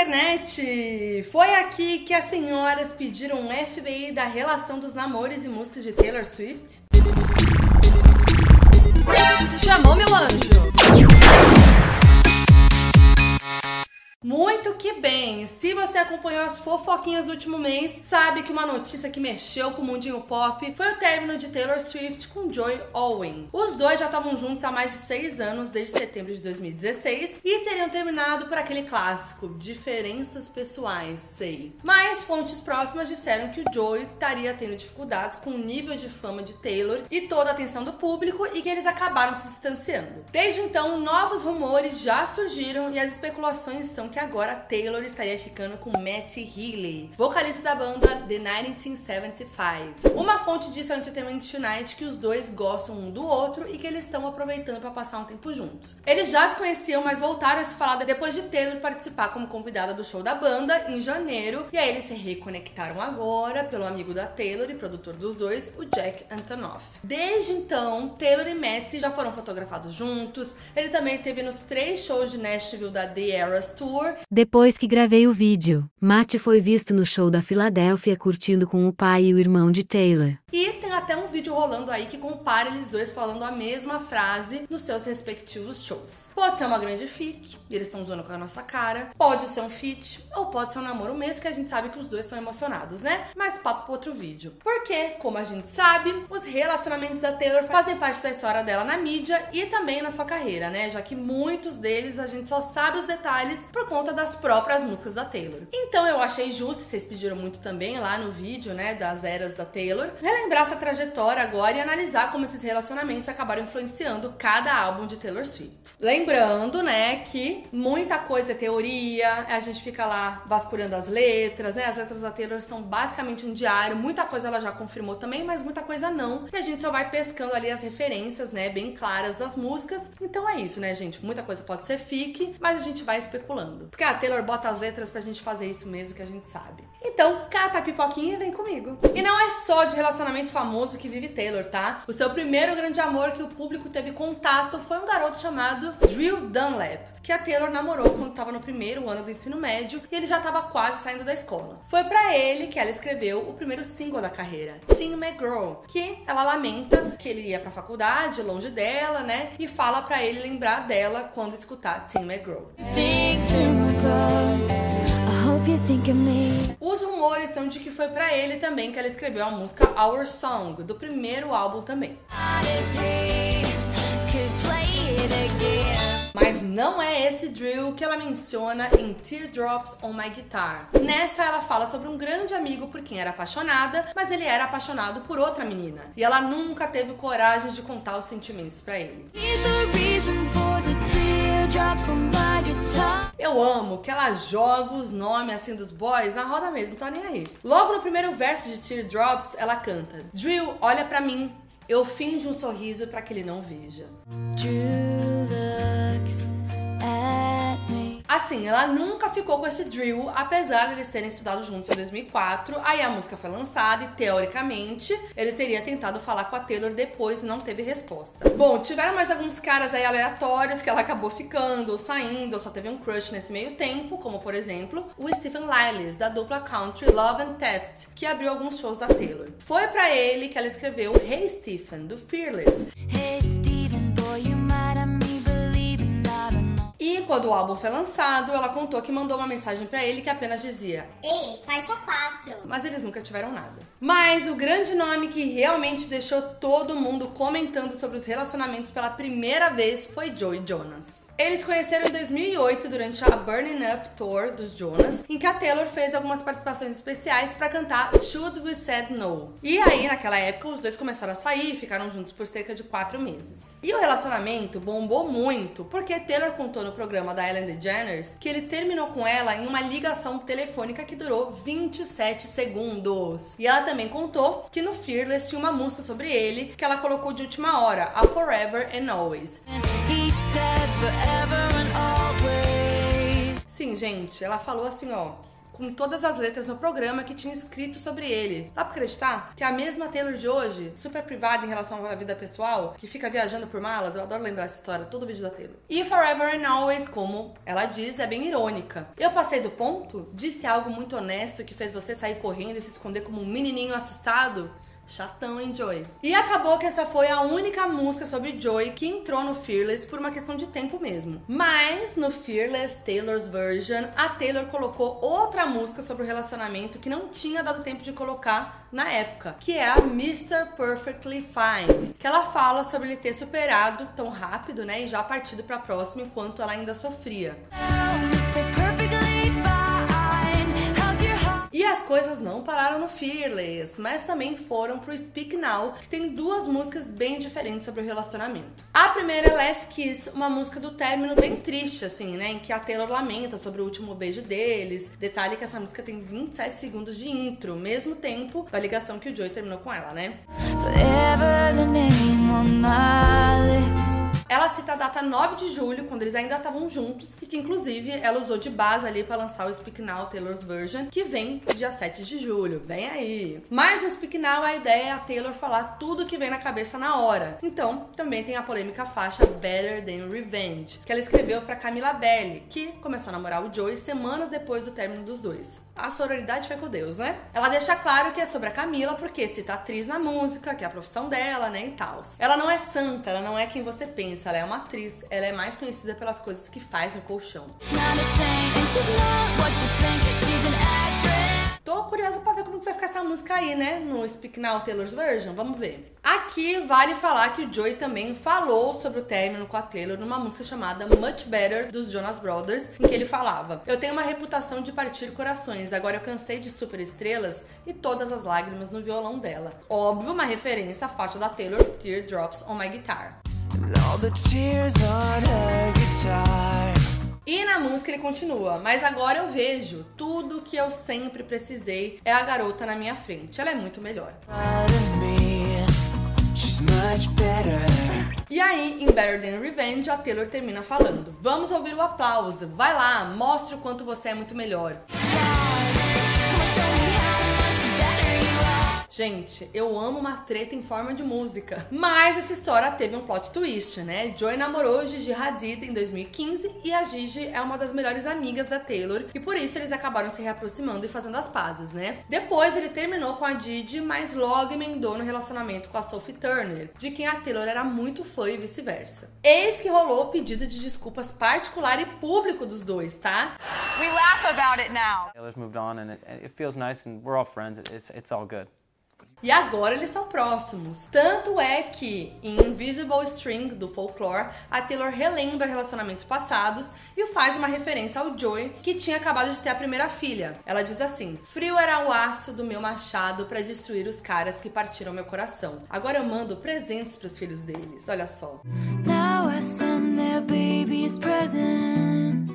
internet! Foi aqui que as senhoras pediram um FBI da relação dos namores e músicas de Taylor Swift? Chamou meu anjo! Muito que bem! Se você acompanhou as fofoquinhas do último mês, sabe que uma notícia que mexeu com o mundinho pop foi o término de Taylor Swift com Joy Owen. Os dois já estavam juntos há mais de seis anos, desde setembro de 2016, e teriam terminado por aquele clássico, diferenças pessoais, sei. Mas fontes próximas disseram que o Joy estaria tendo dificuldades com o nível de fama de Taylor e toda a atenção do público e que eles acabaram se distanciando. Desde então, novos rumores já surgiram e as especulações são que agora Taylor estaria ficando com Matty Healy, vocalista da banda The 1975. Uma fonte disse ao Entertainment Tonight que os dois gostam um do outro e que eles estão aproveitando para passar um tempo juntos. Eles já se conheciam, mas voltaram a se falar depois de Taylor participar como convidada do show da banda em janeiro, e aí eles se reconectaram agora pelo amigo da Taylor e produtor dos dois, o Jack Antonoff. Desde então, Taylor e Matty já foram fotografados juntos. Ele também teve nos três shows de Nashville da The Eras Tour depois que gravei o vídeo, Matt foi visto no show da Filadélfia curtindo com o pai e o irmão de Taylor. E tem até um vídeo rolando aí que compara eles dois falando a mesma frase nos seus respectivos shows. Pode ser uma grande fic, eles estão zoando com a nossa cara. Pode ser um feat, ou pode ser um namoro mesmo, que a gente sabe que os dois são emocionados, né? Mas papo pro outro vídeo. Porque, como a gente sabe, os relacionamentos da Taylor fazem parte da história dela na mídia e também na sua carreira, né? Já que muitos deles a gente só sabe os detalhes por conta das próprias músicas da Taylor. Então eu achei justo, vocês pediram muito também lá no vídeo, né, das eras da Taylor, relembrar essa trajetória agora e analisar como esses relacionamentos acabaram influenciando cada álbum de Taylor Swift. Lembrando, né, que muita coisa é teoria, a gente fica lá vasculhando as letras, né? As letras da Taylor são basicamente um diário, muita coisa ela já confirmou também, mas muita coisa não. E a gente só vai pescando ali as referências, né, bem claras das músicas. Então é isso, né, gente? Muita coisa pode ser fique, mas a gente vai especulando. Porque a Taylor bota as letras pra gente fazer isso mesmo que a gente sabe. Então, cata a pipoquinha e vem comigo. E não é só de relacionamento famoso que vive Taylor, tá? O seu primeiro grande amor que o público teve contato foi um garoto chamado Drew Dunlap, que a Taylor namorou quando estava no primeiro ano do ensino médio e ele já estava quase saindo da escola. Foi para ele que ela escreveu o primeiro single da carreira, Teen McGraw, que ela lamenta que ele ia pra faculdade, longe dela, né? E fala para ele lembrar dela quando escutar Teen McGraw. Os rumores são de que foi para ele também que ela escreveu a música Our Song, do primeiro álbum também. Mas não é esse drill que ela menciona em Teardrops on My Guitar. Nessa ela fala sobre um grande amigo por quem era apaixonada, mas ele era apaixonado por outra menina. E ela nunca teve coragem de contar os sentimentos para ele. Eu amo que ela joga os nomes assim dos boys na roda mesmo, não tá nem aí. Logo no primeiro verso de Teardrops, ela canta: Drill, olha para mim, eu finjo um sorriso para que ele não veja. Drew looks. Assim, ela nunca ficou com esse Drill, apesar de eles terem estudado juntos em 2004. Aí a música foi lançada e, teoricamente, ele teria tentado falar com a Taylor depois e não teve resposta. Bom, tiveram mais alguns caras aí aleatórios que ela acabou ficando, ou saindo, ou só teve um crush nesse meio tempo, como por exemplo o Stephen Liles, da dupla country Love and Theft, que abriu alguns shows da Taylor. Foi para ele que ela escreveu Hey Stephen, do Fearless. Hey, quando o álbum foi lançado, ela contou que mandou uma mensagem para ele que apenas dizia: Ei, faixa 4. Mas eles nunca tiveram nada. Mas o grande nome que realmente deixou todo mundo comentando sobre os relacionamentos pela primeira vez foi Joey Jonas. Eles conheceram em 2008 durante a Burning Up Tour dos Jonas, em que a Taylor fez algumas participações especiais para cantar Should We Said No. E aí, naquela época, os dois começaram a sair e ficaram juntos por cerca de quatro meses. E o relacionamento bombou muito porque Taylor contou no programa da Ellen DeGeneres que ele terminou com ela em uma ligação telefônica que durou 27 segundos. E ela também contou que no Fearless tinha uma música sobre ele que ela colocou de última hora, a Forever and Always. Sim, gente, ela falou assim, ó, em todas as letras no programa que tinha escrito sobre ele. Dá pra acreditar que a mesma Taylor de hoje, super privada em relação à vida pessoal, que fica viajando por malas, eu adoro lembrar essa história, todo vídeo da Taylor. E Forever and Always, como ela diz, é bem irônica. Eu passei do ponto? Disse algo muito honesto que fez você sair correndo e se esconder como um menininho assustado? Chatão, hein, Joy? E acabou que essa foi a única música sobre Joy que entrou no Fearless por uma questão de tempo mesmo. Mas no Fearless Taylor's Version, a Taylor colocou outra música sobre o relacionamento que não tinha dado tempo de colocar na época, que é a Mr. Perfectly Fine, que ela fala sobre ele ter superado tão rápido, né, e já partido para próxima enquanto ela ainda sofria. E as coisas não pararam no Fearless, mas também foram pro Speak Now, que tem duas músicas bem diferentes sobre o relacionamento. A primeira é Last Kiss, uma música do término bem triste, assim, né? Em que a Taylor lamenta sobre o último beijo deles. Detalhe que essa música tem 27 segundos de intro, mesmo tempo da ligação que o Joey terminou com ela, né? Forever the name on my lips. Ela cita a data 9 de julho, quando eles ainda estavam juntos, e que inclusive ela usou de base ali para lançar o Speak Now Taylor's Version, que vem dia 7 de julho. Vem aí! Mas o Speak Now, a ideia é a Taylor falar tudo que vem na cabeça na hora. Então, também tem a polêmica faixa Better Than Revenge, que ela escreveu para Camila Belli, que começou a namorar o Joey semanas depois do término dos dois. A sororidade foi com Deus, né? Ela deixa claro que é sobre a Camila, porque cita atriz na música, que é a profissão dela, né, e tal. Ela não é santa, ela não é quem você pensa ela é uma atriz, ela é mais conhecida pelas coisas que faz no colchão. Tô curiosa pra ver como vai ficar essa música aí, né? No Speak Now Taylor's Version. Vamos ver. Aqui vale falar que o Joey também falou sobre o término com a Taylor numa música chamada Much Better dos Jonas Brothers, em que ele falava: Eu tenho uma reputação de partir corações, agora eu cansei de super estrelas e todas as lágrimas no violão dela. Óbvio, uma referência à faixa da Taylor Teardrops on My Guitar. E na música ele continua, mas agora eu vejo tudo que eu sempre precisei é a garota na minha frente. Ela é muito melhor. E aí, em Better Than Revenge, a Taylor termina falando: Vamos ouvir o aplauso, vai lá, mostre o quanto você é muito melhor. Gente, eu amo uma treta em forma de música. Mas essa história teve um plot twist, né? Joy namorou Gigi Hadid em 2015 e a Gigi é uma das melhores amigas da Taylor e por isso eles acabaram se reaproximando e fazendo as pazes, né? Depois ele terminou com a Gigi, mas logo emendou no relacionamento com a Sophie Turner, de quem a Taylor era muito fã e vice-versa. Eis que rolou o pedido de desculpas particular e público dos dois, tá? We laugh about it now. Taylor's moved on and it, it feels nice and we're all friends. It's, it's all good. E agora eles são próximos. Tanto é que em Invisible String do Folklore, a Taylor relembra relacionamentos passados e faz uma referência ao Joey, que tinha acabado de ter a primeira filha. Ela diz assim: Frio era o aço do meu machado para destruir os caras que partiram meu coração. Agora eu mando presentes para os filhos deles. Olha só. Now I send their babies presents.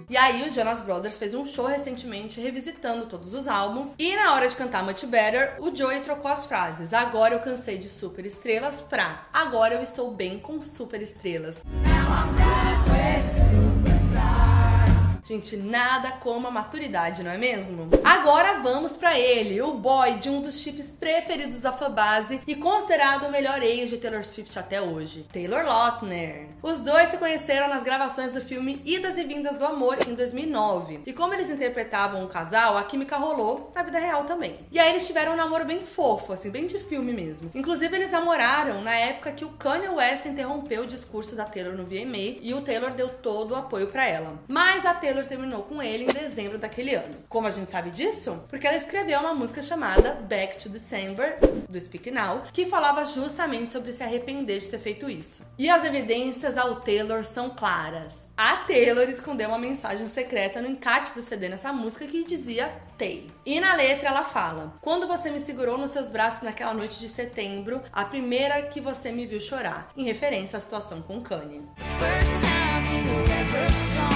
E aí o Jonas Brothers fez um show recentemente revisitando todos os álbuns e na hora de cantar Much Better, o Joey trocou as frases. Agora eu cansei de super estrelas pra agora eu estou bem com super estrelas. Gente, nada como a maturidade, não é mesmo? Agora vamos para ele, o boy de um dos chips preferidos da fanbase e considerado o melhor ex de Taylor Swift até hoje, Taylor Lautner. Os dois se conheceram nas gravações do filme Idas e Vindas do Amor em 2009. E como eles interpretavam um casal, a química rolou na vida real também. E aí eles tiveram um namoro bem fofo, assim, bem de filme mesmo. Inclusive eles namoraram na época que o Kanye West interrompeu o discurso da Taylor no VMA e o Taylor deu todo o apoio para ela. Mas a Taylor Taylor terminou com ele em dezembro daquele ano. Como a gente sabe disso? Porque ela escreveu uma música chamada Back to December, do Speak Now, que falava justamente sobre se arrepender de ter feito isso. E as evidências ao Taylor são claras. A Taylor escondeu uma mensagem secreta no encarte do CD nessa música que dizia Tay. E na letra ela fala: Quando você me segurou nos seus braços naquela noite de setembro, a primeira que você me viu chorar, em referência à situação com Kanye. First time you ever saw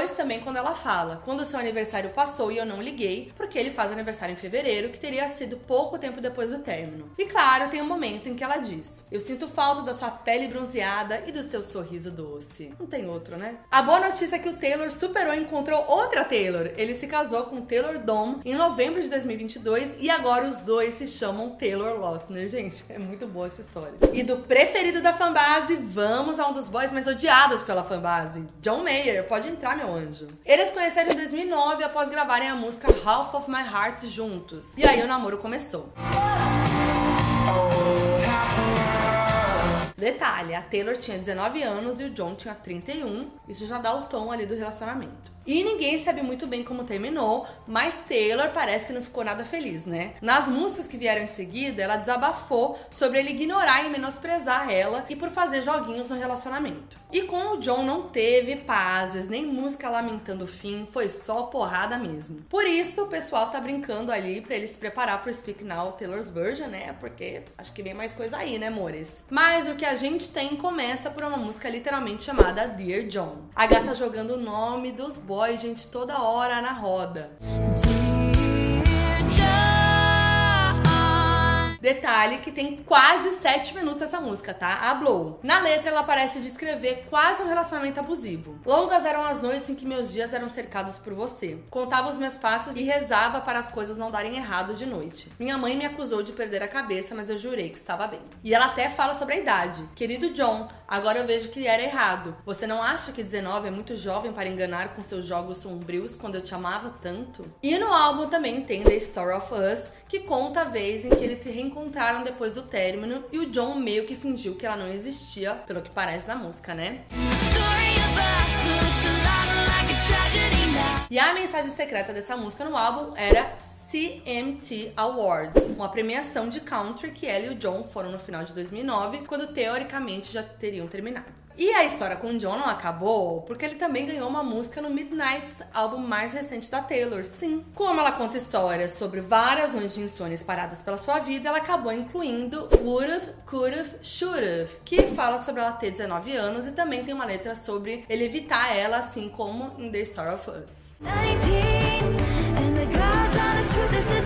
Depois também quando ela fala, quando seu aniversário passou e eu não liguei, porque ele faz aniversário em fevereiro, que teria sido pouco tempo depois do término. E claro, tem um momento em que ela diz: Eu sinto falta da sua pele bronzeada e do seu sorriso doce. Não tem outro, né? A boa notícia é que o Taylor superou e encontrou outra Taylor. Ele se casou com Taylor Dom em novembro de 2022 e agora os dois se chamam Taylor Lautner. Gente, é muito boa essa história. E do preferido da fanbase, vamos a um dos boys mais odiados pela fanbase, John Mayer. Pode entrar, meu anjo. Eles conheceram em 2009 após gravarem a música Half of My Heart juntos. E aí o namoro começou. Detalhe, a Taylor tinha 19 anos e o John tinha 31. Isso já dá o tom ali do relacionamento. E ninguém sabe muito bem como terminou, mas Taylor parece que não ficou nada feliz, né? Nas músicas que vieram em seguida, ela desabafou sobre ele ignorar e menosprezar ela e por fazer joguinhos no relacionamento. E com o John não teve pazes, nem música lamentando o fim, foi só porrada mesmo. Por isso, o pessoal tá brincando ali para ele se preparar pro Speak Now Taylor's Version, né? Porque acho que vem mais coisa aí, né, amores? Mas o que a gente tem começa por uma música literalmente chamada Dear John. A gata jogando o nome dos gente, toda hora na roda. Detalhe que tem quase 7 minutos essa música, tá? A Blow. Na letra, ela parece descrever quase um relacionamento abusivo. Longas eram as noites em que meus dias eram cercados por você. Contava os meus passos e rezava para as coisas não darem errado de noite. Minha mãe me acusou de perder a cabeça, mas eu jurei que estava bem. E ela até fala sobre a idade. Querido John, agora eu vejo que era errado. Você não acha que 19 é muito jovem para enganar com seus jogos sombrios quando eu te amava tanto? E no álbum também tem The Story of Us, que conta a vez em que eles se reencontraram depois do término e o John meio que fingiu que ela não existia, pelo que parece na música, né? E a mensagem secreta dessa música no álbum era CMT Awards, uma premiação de country que ela e o John foram no final de 2009, quando teoricamente já teriam terminado. E a história com o John não acabou porque ele também ganhou uma música no Midnights, álbum mais recente da Taylor. Sim, como ela conta histórias sobre várias noites de insônia espalhadas pela sua vida, ela acabou incluindo Would've, Could've, Should've, que fala sobre ela ter 19 anos e também tem uma letra sobre ele evitar ela, assim como em The Story of Us. 19,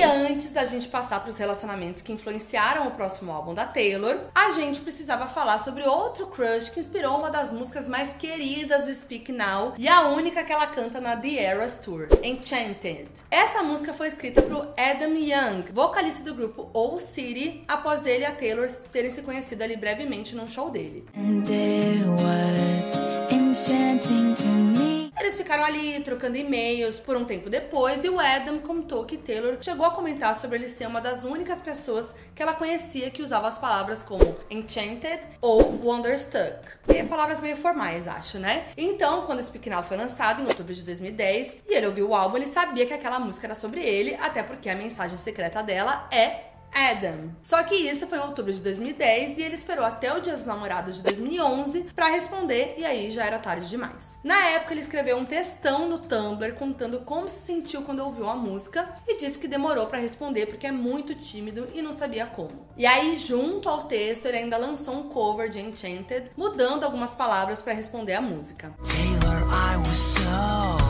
e antes da gente passar para os relacionamentos que influenciaram o próximo álbum da Taylor, a gente precisava falar sobre outro crush que inspirou uma das músicas mais queridas do Speak Now e a única que ela canta na The Eras Tour, Enchanted. Essa música foi escrita pro Adam Young, vocalista do grupo Old City, após ele e a Taylor terem se conhecido ali brevemente num show dele. And it was enchanting to me. Eles ficaram ali trocando e-mails por um tempo depois e o Adam contou que Taylor chegou a comentar sobre ele ser uma das únicas pessoas que ela conhecia que usava as palavras como enchanted ou wonderstruck. E palavras meio formais, acho, né? Então, quando Speak Now foi lançado em outubro de 2010 e ele ouviu o álbum, ele sabia que aquela música era sobre ele, até porque a mensagem secreta dela é Adam. Só que isso foi em outubro de 2010 e ele esperou até o Dia dos Namorados de 2011 para responder e aí já era tarde demais. Na época ele escreveu um textão no Tumblr contando como se sentiu quando ouviu a música e disse que demorou para responder porque é muito tímido e não sabia como. E aí junto ao texto ele ainda lançou um cover de Enchanted, mudando algumas palavras para responder a música. Taylor, I was so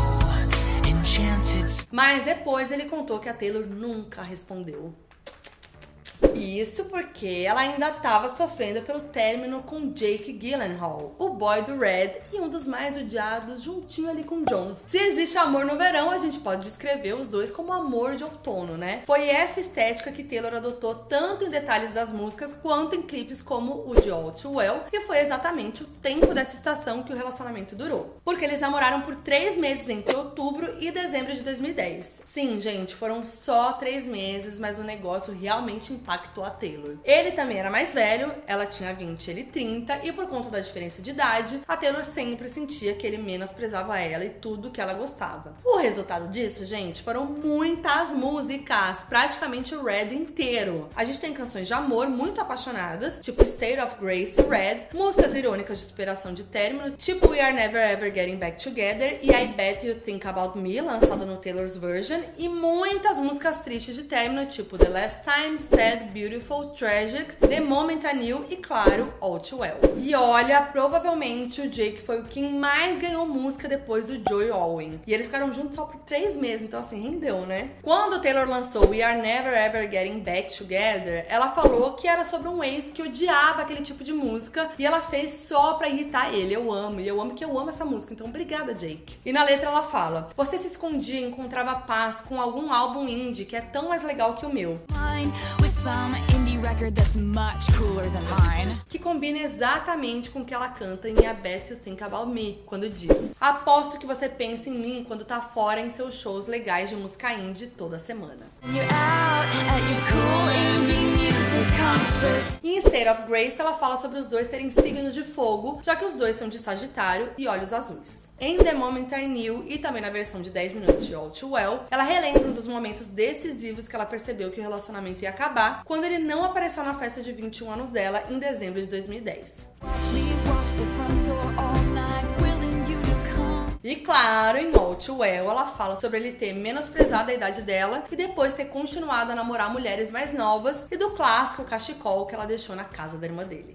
enchanted. Mas depois ele contou que a Taylor nunca respondeu. Isso porque ela ainda estava sofrendo pelo término com Jake Gyllenhaal, o boy do Red e um dos mais odiados, juntinho ali com John. Se existe amor no verão, a gente pode descrever os dois como amor de outono, né? Foi essa estética que Taylor adotou tanto em detalhes das músicas quanto em clipes como o de All Too Well, e foi exatamente o tempo dessa estação que o relacionamento durou. Porque eles namoraram por três meses entre outubro e dezembro de 2010. Sim, gente, foram só três meses, mas o negócio realmente impactou impactou a Taylor. Ele também era mais velho, ela tinha 20, ele 30, e por conta da diferença de idade, a Taylor sempre sentia que ele menosprezava ela e tudo que ela gostava. O resultado disso, gente, foram muitas músicas, praticamente o Red inteiro. A gente tem canções de amor muito apaixonadas, tipo State of Grace Red, músicas irônicas de superação de término, tipo We Are Never Ever Getting Back Together e I Bet You Think About Me, lançada no Taylor's Version, e muitas músicas tristes de término, tipo The Last Time, Sad, Beautiful, Tragic, The Moment I Knew e, claro, All Too Well. E olha, provavelmente o Jake foi o quem mais ganhou música depois do Joey Owen. E eles ficaram juntos só por três meses, então assim, rendeu, né? Quando Taylor lançou We Are Never Ever Getting Back Together, ela falou que era sobre um ex que odiava aquele tipo de música e ela fez só pra irritar ele. Eu amo, e eu amo que eu amo essa música, então obrigada, Jake. E na letra ela fala: Você se escondia e encontrava paz com algum álbum indie que é tão mais legal que o meu. Que combina exatamente com o que ela canta em A Bet You Think About Me, quando diz: Aposto que você pensa em mim quando tá fora em seus shows legais de música indie toda semana. Em State of Grace, ela fala sobre os dois terem signos de fogo, já que os dois são de Sagitário e olhos azuis. Em The Moment I Knew e também na versão de 10 minutos de All Too Well, ela relembra um dos momentos decisivos que ela percebeu que o relacionamento ia acabar quando ele não apareceu na festa de 21 anos dela em dezembro de 2010. E claro, em All Well, ela fala sobre ele ter menosprezado a idade dela e depois ter continuado a namorar mulheres mais novas e do clássico cachecol que ela deixou na casa da irmã dele.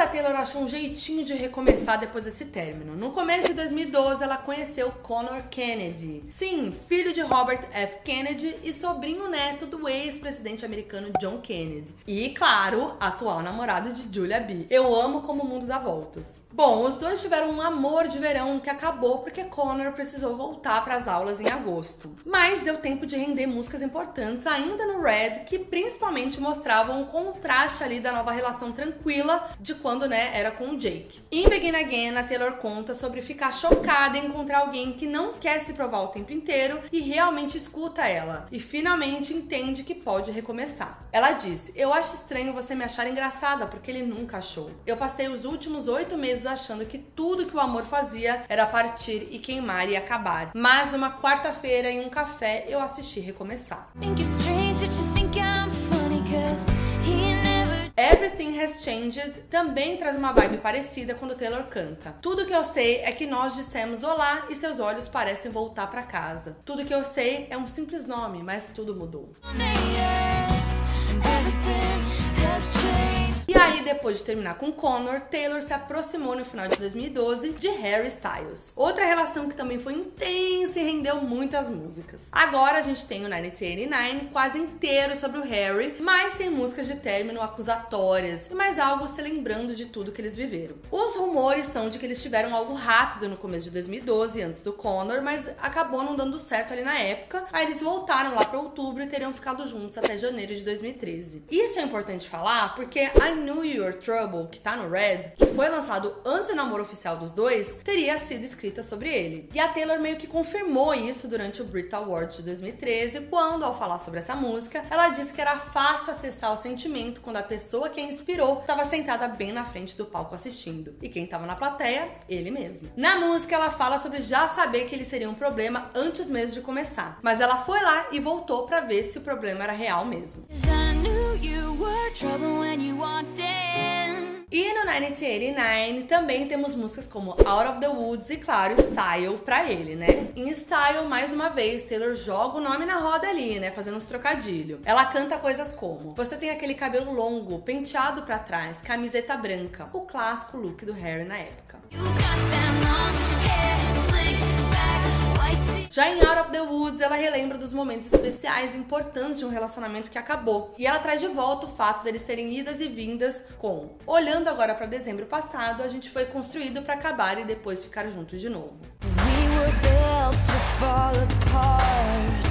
A Taylor achou um jeitinho de recomeçar depois desse término. No começo de 2012, ela conheceu Conor Kennedy. Sim, filho de Robert F. Kennedy e sobrinho neto do ex-presidente americano John Kennedy. E, claro, atual namorado de Julia B. Eu amo como o mundo dá voltas. Bom, os dois tiveram um amor de verão que acabou porque Connor precisou voltar para as aulas em agosto. Mas deu tempo de render músicas importantes ainda no Red, que principalmente mostravam o contraste ali da nova relação tranquila de quando, né, era com o Jake. Em Begin Again, a Taylor conta sobre ficar chocada em encontrar alguém que não quer se provar o tempo inteiro e realmente escuta ela e finalmente entende que pode recomeçar. Ela diz: "Eu acho estranho você me achar engraçada porque ele nunca achou. Eu passei os últimos oito meses vezes achando que tudo que o amor fazia era partir e queimar e acabar. Mas numa quarta-feira, em um café, eu assisti recomeçar. Everything Has Changed também traz uma vibe parecida quando Taylor canta. Tudo que eu sei é que nós dissemos olá e seus olhos parecem voltar para casa. Tudo que eu sei é um simples nome, mas tudo mudou. Changed. E aí, depois de terminar com Connor, Taylor se aproximou no final de 2012 de Harry Styles. Outra relação que também foi intensa e rendeu muitas músicas. Agora a gente tem o 1989 quase inteiro sobre o Harry, mas sem músicas de término acusatórias e mais algo se lembrando de tudo que eles viveram. Os rumores são de que eles tiveram algo rápido no começo de 2012, antes do Connor, mas acabou não dando certo ali na época. Aí eles voltaram lá para outubro e teriam ficado juntos até janeiro de 2013. Isso é importante falar porque a New Your Trouble, que tá no Red, que foi lançado antes do namoro oficial dos dois, teria sido escrita sobre ele. E a Taylor meio que confirmou isso durante o Brit Awards de 2013, quando, ao falar sobre essa música, ela disse que era fácil acessar o sentimento quando a pessoa que a inspirou estava sentada bem na frente do palco assistindo. E quem estava na plateia, ele mesmo. Na música, ela fala sobre já saber que ele seria um problema antes mesmo de começar. Mas ela foi lá e voltou para ver se o problema era real mesmo. E no 1989 também temos músicas como Out of the Woods e, claro, Style pra ele, né? Em Style, mais uma vez, Taylor joga o nome na roda ali, né? Fazendo uns trocadilhos. Ela canta coisas como: Você tem aquele cabelo longo, penteado para trás, camiseta branca. O clássico look do Harry na época. You Já em Out of the Woods, ela relembra dos momentos especiais importantes de um relacionamento que acabou. E ela traz de volta o fato deles terem idas e vindas com olhando agora para dezembro passado, a gente foi construído para acabar e depois ficar juntos de novo. We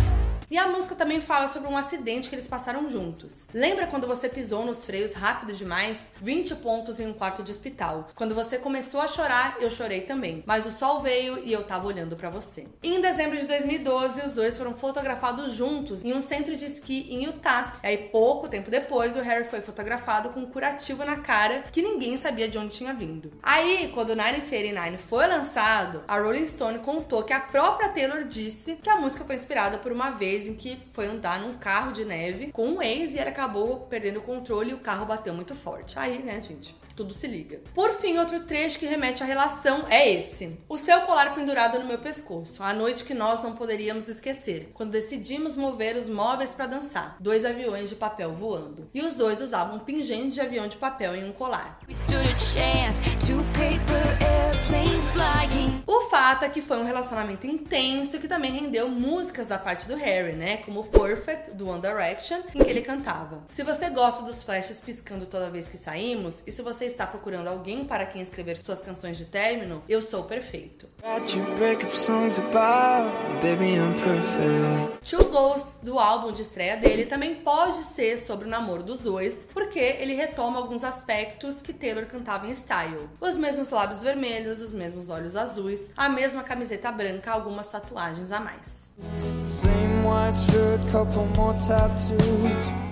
e a música também fala sobre um acidente que eles passaram juntos. Lembra quando você pisou nos freios rápido demais? 20 pontos em um quarto de hospital. Quando você começou a chorar, eu chorei também. Mas o sol veio e eu tava olhando para você. Em dezembro de 2012, os dois foram fotografados juntos em um centro de esqui em Utah. E aí, pouco tempo depois, o Harry foi fotografado com um curativo na cara que ninguém sabia de onde tinha vindo. Aí, quando o 1989 foi lançado, a Rolling Stone contou que a própria Taylor disse que a música foi inspirada por uma vez vez em que foi andar num carro de neve com um ex e ele acabou perdendo o controle e o carro bateu muito forte. Aí, né, gente, tudo se liga. Por fim, outro trecho que remete à relação é esse: o seu colar pendurado no meu pescoço, a noite que nós não poderíamos esquecer, quando decidimos mover os móveis para dançar, dois aviões de papel voando. E os dois usavam pingentes de avião de papel em um colar. O fato é que foi um relacionamento intenso que também rendeu músicas da parte do Harry, né? Como Perfect, do One Direction, em que ele cantava. Se você gosta dos flashes piscando toda vez que saímos, e se você está procurando alguém para quem escrever suas canções de término, eu sou perfeito. Two Ghosts, do álbum de estreia dele, também pode ser sobre o namoro dos dois, porque ele retoma alguns aspectos que Taylor cantava em Style. Os mesmos lábios vermelhos, os mesmos olhos azuis, a mesma camiseta branca, algumas tatuagens a mais. Same white shirt, couple more tattoos.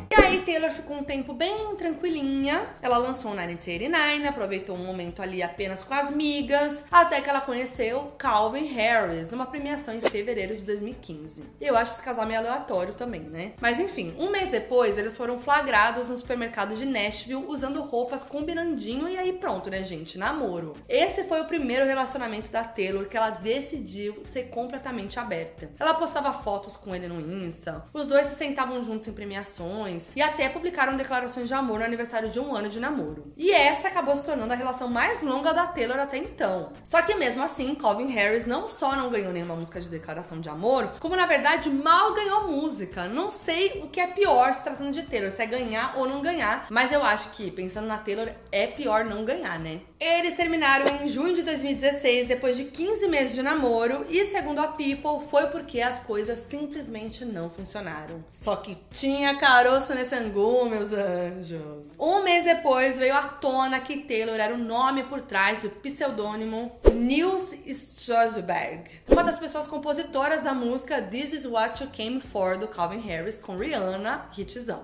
Taylor ficou um tempo bem tranquilinha. Ela lançou o 1989, aproveitou um momento ali apenas com as migas, até que ela conheceu Calvin Harris numa premiação em fevereiro de 2015. E eu acho esse casal meio aleatório também, né? Mas enfim, um mês depois eles foram flagrados no supermercado de Nashville usando roupas combinandinho e aí pronto, né, gente? Namoro. Esse foi o primeiro relacionamento da Taylor que ela decidiu ser completamente aberta. Ela postava fotos com ele no Insta, os dois se sentavam juntos em premiações, e até publicaram declarações de amor no aniversário de um ano de namoro. E essa acabou se tornando a relação mais longa da Taylor até então. Só que mesmo assim, Calvin Harris não só não ganhou nenhuma música de declaração de amor, como na verdade mal ganhou música. Não sei o que é pior se tratando de Taylor, se é ganhar ou não ganhar, mas eu acho que pensando na Taylor é pior não ganhar, né? Eles terminaram em junho de 2016, depois de 15 meses de namoro, e segundo a People, foi porque as coisas simplesmente não funcionaram. Só que tinha caroço nesse angu, meus anjos. Um mês depois veio à tona que Taylor era o nome por trás do pseudônimo Nils Strasberg, uma das pessoas compositoras da música This Is What You Came For do Calvin Harris com Rihanna, hitzão.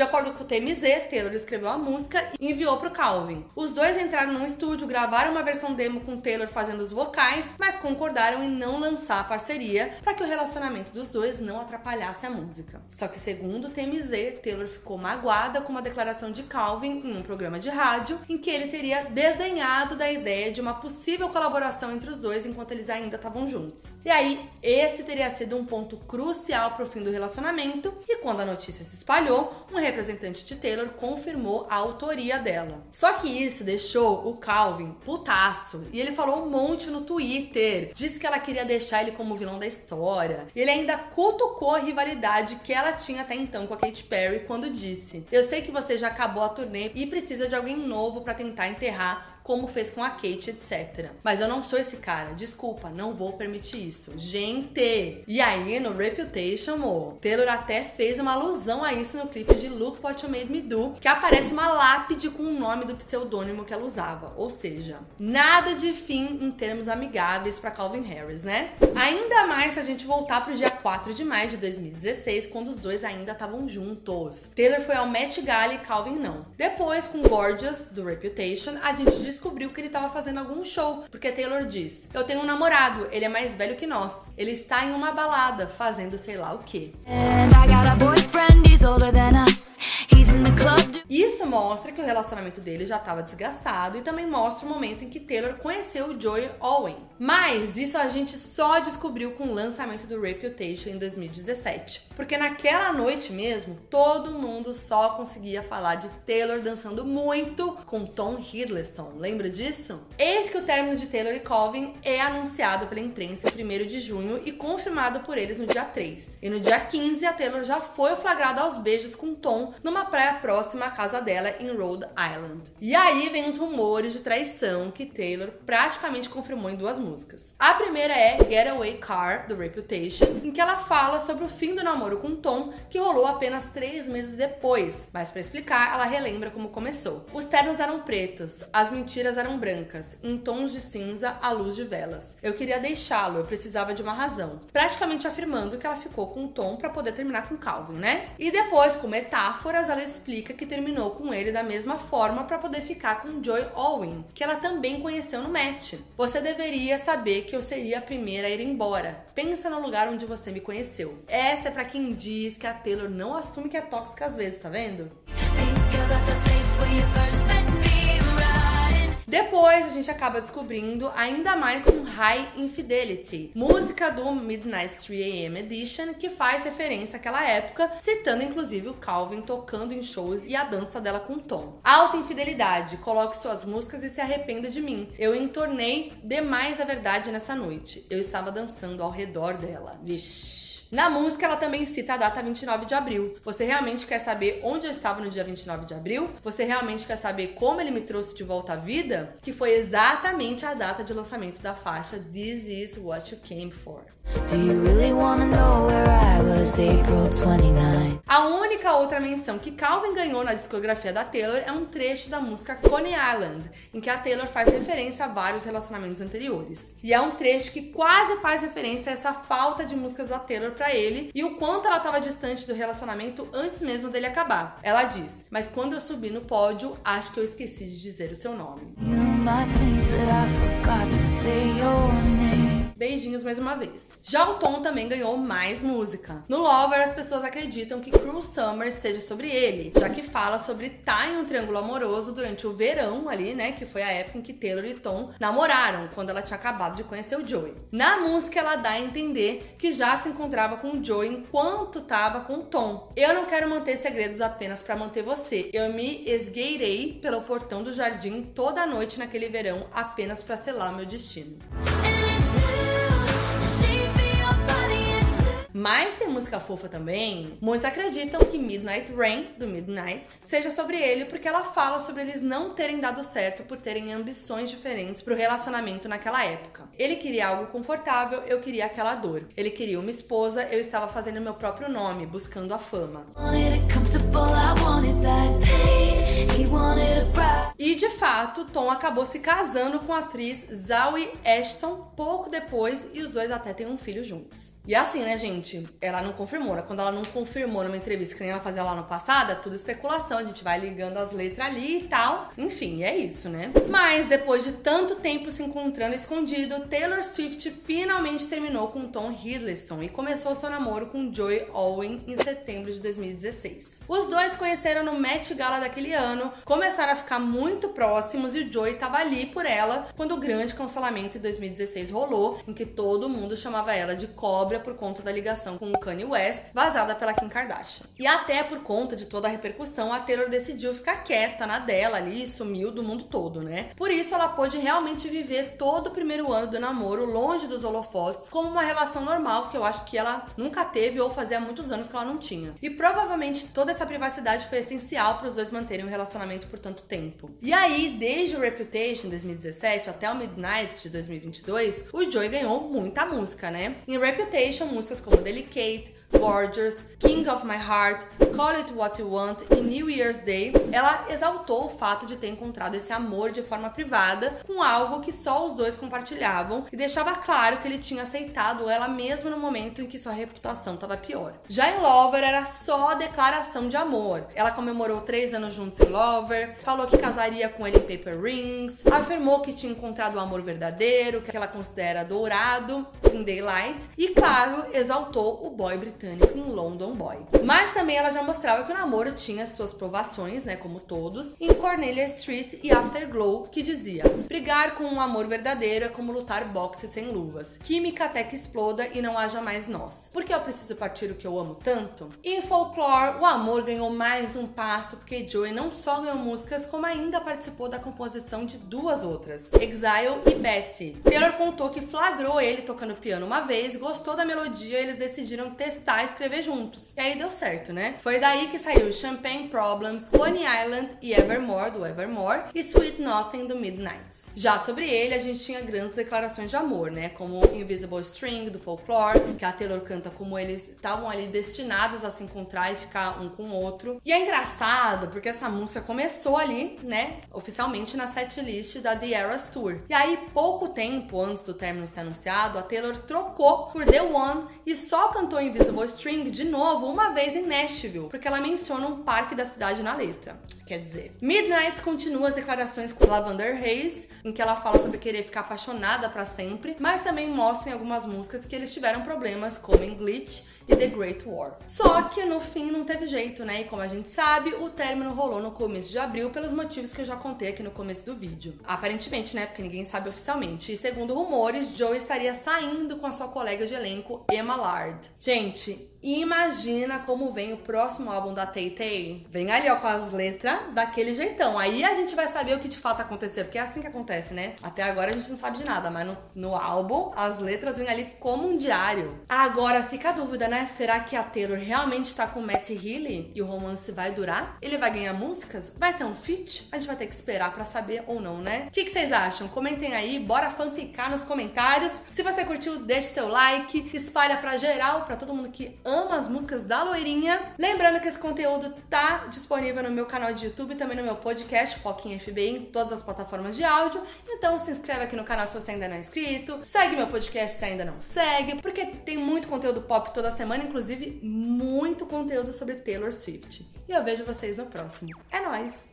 De acordo com o TMZ, Taylor escreveu a música e enviou pro Calvin. Os dois entraram num estúdio, gravaram uma versão demo com Taylor fazendo os vocais, mas concordaram em não lançar a parceria para que o relacionamento dos dois não atrapalhasse a música. Só que segundo o TMZ, Taylor ficou magoada com uma declaração de Calvin em um programa de rádio em que ele teria desdenhado da ideia de uma possível colaboração entre os dois enquanto eles ainda estavam juntos. E aí, esse teria sido um ponto crucial pro fim do relacionamento, e quando a notícia se espalhou, um representante de Taylor confirmou a autoria dela. Só que isso deixou o Calvin putaço e ele falou um monte no Twitter. Disse que ela queria deixar ele como vilão da história. Ele ainda cutucou a rivalidade que ela tinha até então com a Katy Perry quando disse: Eu sei que você já acabou a turnê e precisa de alguém novo para tentar enterrar como fez com a Kate, etc. Mas eu não sou esse cara, desculpa, não vou permitir isso. Gente! E aí, no Reputation, o Taylor até fez uma alusão a isso no clipe de Look What You Made Me Do, que aparece uma lápide com o nome do pseudônimo que ela usava. Ou seja, nada de fim em termos amigáveis para Calvin Harris, né? Ainda mais se a gente voltar pro dia 4 de maio de 2016, quando os dois ainda estavam juntos. Taylor foi ao Met Gala e Calvin não. Depois, com Gorgeous, do Reputation, a gente descobriu que ele estava fazendo algum show, porque Taylor diz: Eu tenho um namorado, ele é mais velho que nós. Ele está em uma balada fazendo sei lá o que. And I got a boyfriend, he's older than us. Isso mostra que o relacionamento dele já estava desgastado e também mostra o momento em que Taylor conheceu o Joey Owen. Mas isso a gente só descobriu com o lançamento do Reputation em 2017. Porque naquela noite mesmo, todo mundo só conseguia falar de Taylor dançando muito com Tom Hiddleston. Lembra disso? Eis que o término de Taylor e Calvin é anunciado pela imprensa em 1 de junho e confirmado por eles no dia 3. E no dia 15, a Taylor já foi flagrada aos beijos com Tom numa praia próxima à casa dela em Rhode Island. E aí vem os rumores de traição que Taylor praticamente confirmou em duas músicas. A primeira é Getaway Car, do Reputation, em que ela fala sobre o fim do namoro com Tom, que rolou apenas três meses depois. Mas para explicar, ela relembra como começou. Os ternos eram pretos, as mentiras eram brancas, em tons de cinza à luz de velas. Eu queria deixá-lo, eu precisava de uma razão. Praticamente afirmando que ela ficou com Tom para poder terminar com Calvin, né? E depois, com metáforas, ela explica que terminou com ele da mesma forma para poder ficar com Joy Owen, que ela também conheceu no match. Você deveria saber que eu seria a primeira a ir embora. Pensa no lugar onde você me conheceu. Essa é para quem diz que a Taylor não assume que é tóxica às vezes, tá vendo? Depois a gente acaba descobrindo ainda mais com High Infidelity, música do Midnight 3am Edition, que faz referência àquela época, citando inclusive o Calvin tocando em shows e a dança dela com Tom. Alta infidelidade, coloque suas músicas e se arrependa de mim. Eu entornei demais a verdade nessa noite. Eu estava dançando ao redor dela. Vixe. Na música, ela também cita a data 29 de abril. Você realmente quer saber onde eu estava no dia 29 de abril? Você realmente quer saber como ele me trouxe de volta à vida? Que foi exatamente a data de lançamento da faixa This Is What You Came For. Do you really wanna know where I was April 29? A única outra menção que Calvin ganhou na discografia da Taylor é um trecho da música Coney Island, em que a Taylor faz referência a vários relacionamentos anteriores. E é um trecho que quase faz referência a essa falta de músicas da Taylor para ele e o quanto ela estava distante do relacionamento antes mesmo dele acabar. Ela diz: Mas quando eu subi no pódio, acho que eu esqueci de dizer o seu nome. You Beijinhos mais uma vez. Já o Tom também ganhou mais música. No Lover, as pessoas acreditam que Cruel Summer seja sobre ele, já que fala sobre estar em um triângulo amoroso durante o verão ali, né? Que foi a época em que Taylor e Tom namoraram, quando ela tinha acabado de conhecer o Joey. Na música, ela dá a entender que já se encontrava com o Joey enquanto tava com o Tom. Eu não quero manter segredos apenas para manter você. Eu me esgueirei pelo portão do jardim toda noite naquele verão apenas para selar meu destino. Mas tem música fofa também. Muitos acreditam que Midnight Rain, do Midnight, seja sobre ele porque ela fala sobre eles não terem dado certo por terem ambições diferentes pro relacionamento naquela época. Ele queria algo confortável, eu queria aquela dor. Ele queria uma esposa, eu estava fazendo meu próprio nome, buscando a fama. E de fato, Tom acabou se casando com a atriz Zoe Ashton pouco depois e os dois até têm um filho juntos. E assim, né, gente? Ela não confirmou, né? Quando ela não confirmou numa entrevista que nem ela fazia lá no passado, é tudo especulação. A gente vai ligando as letras ali e tal. Enfim, é isso, né? Mas depois de tanto tempo se encontrando escondido, Taylor Swift finalmente terminou com Tom Hiddleston e começou seu namoro com Joy Owen em setembro de 2016. Os dois conheceram no Met Gala daquele ano, começaram a ficar muito próximos e o Joey tava ali por ela quando o grande cancelamento em 2016 rolou, em que todo mundo chamava ela de cobra por conta da ligação com o Kanye West, vazada pela Kim Kardashian. E até por conta de toda a repercussão, a Taylor decidiu ficar quieta na dela ali sumiu do mundo todo, né? Por isso ela pôde realmente viver todo o primeiro ano do namoro longe dos holofotes, como uma relação normal que eu acho que ela nunca teve ou fazia muitos anos que ela não tinha. E provavelmente toda essa privacidade foi essencial para os dois manterem um relacionamento por tanto tempo. E aí, desde o Reputation 2017 até o Midnight de 2022, o Joey ganhou muita música, né? Em Reputation músicas como Delicate, Gorgeous, King of My Heart, Call It What You Want e New Year's Day, ela exaltou o fato de ter encontrado esse amor de forma privada com algo que só os dois compartilhavam e deixava claro que ele tinha aceitado ela mesmo no momento em que sua reputação estava pior. Já em Lover era só declaração de amor. Ela comemorou três anos juntos em Lover, falou que casaria com ele em Paper Rings, afirmou que tinha encontrado o amor verdadeiro, que ela considera dourado em Daylight e, claro, exaltou o boy britânico britânico em London Boy. Mas também ela já mostrava que o namoro tinha suas provações, né, como todos, em Cornelia Street e Afterglow, que dizia: brigar com um amor verdadeiro é como lutar boxe sem luvas. Química até que exploda e não haja mais nós. Por que eu preciso partir o que eu amo tanto? Em Folklore, o amor ganhou mais um passo porque Joey não só ganhou músicas, como ainda participou da composição de duas outras, Exile e Betty. Taylor contou que flagrou ele tocando piano uma vez, gostou da melodia e eles decidiram testar a escrever juntos. E aí deu certo, né? Foi daí que saiu Champagne Problems, Coney Island e Evermore, do Evermore, e Sweet Nothing, do Midnights. Já sobre ele, a gente tinha grandes declarações de amor, né? Como Invisible String, do Folklore, que a Taylor canta como eles estavam ali destinados a se encontrar e ficar um com o outro. E é engraçado, porque essa música começou ali, né? Oficialmente na setlist da The Eras Tour. E aí, pouco tempo antes do término ser anunciado, a Taylor trocou por The One e só cantou Invisible String de novo uma vez em Nashville, porque ela menciona um parque da cidade na letra. Quer dizer, Midnight continua as declarações com Lavender Haze, em que ela fala sobre querer ficar apaixonada para sempre, mas também mostra em algumas músicas que eles tiveram problemas, como em Glitch e The Great War. Só que no fim não teve jeito, né? E como a gente sabe, o término rolou no começo de abril pelos motivos que eu já contei aqui no começo do vídeo. Aparentemente, né? Porque ninguém sabe oficialmente. E segundo rumores, Joe estaria saindo com a sua colega de elenco, Emma Lard. Gente, imagina como vem o próximo álbum da Tay Tay. Vem ali, ó, com as letras daquele jeitão. Aí a gente vai saber o que de fato aconteceu, porque é assim que acontece, né? Até agora a gente não sabe de nada, mas no, no álbum as letras vêm ali como um diário. Agora fica a dúvida, né? Será que a Taylor realmente tá com Matt Healy e o romance vai durar? Ele vai ganhar músicas? Vai ser um feat? A gente vai ter que esperar para saber ou não, né? O que, que vocês acham? Comentem aí, bora fanficar nos comentários. Se você curtiu, deixe seu like, espalha pra geral, pra todo mundo que ama as músicas da loirinha. Lembrando que esse conteúdo tá disponível no meu canal de YouTube e também no meu podcast, Foquinha FBI, em todas as plataformas de áudio. Então se inscreve aqui no canal se você ainda não é inscrito, segue meu podcast se ainda não segue, porque tem muito conteúdo pop toda semana, inclusive muito conteúdo sobre Taylor Swift. E eu vejo vocês no próximo. É nóis!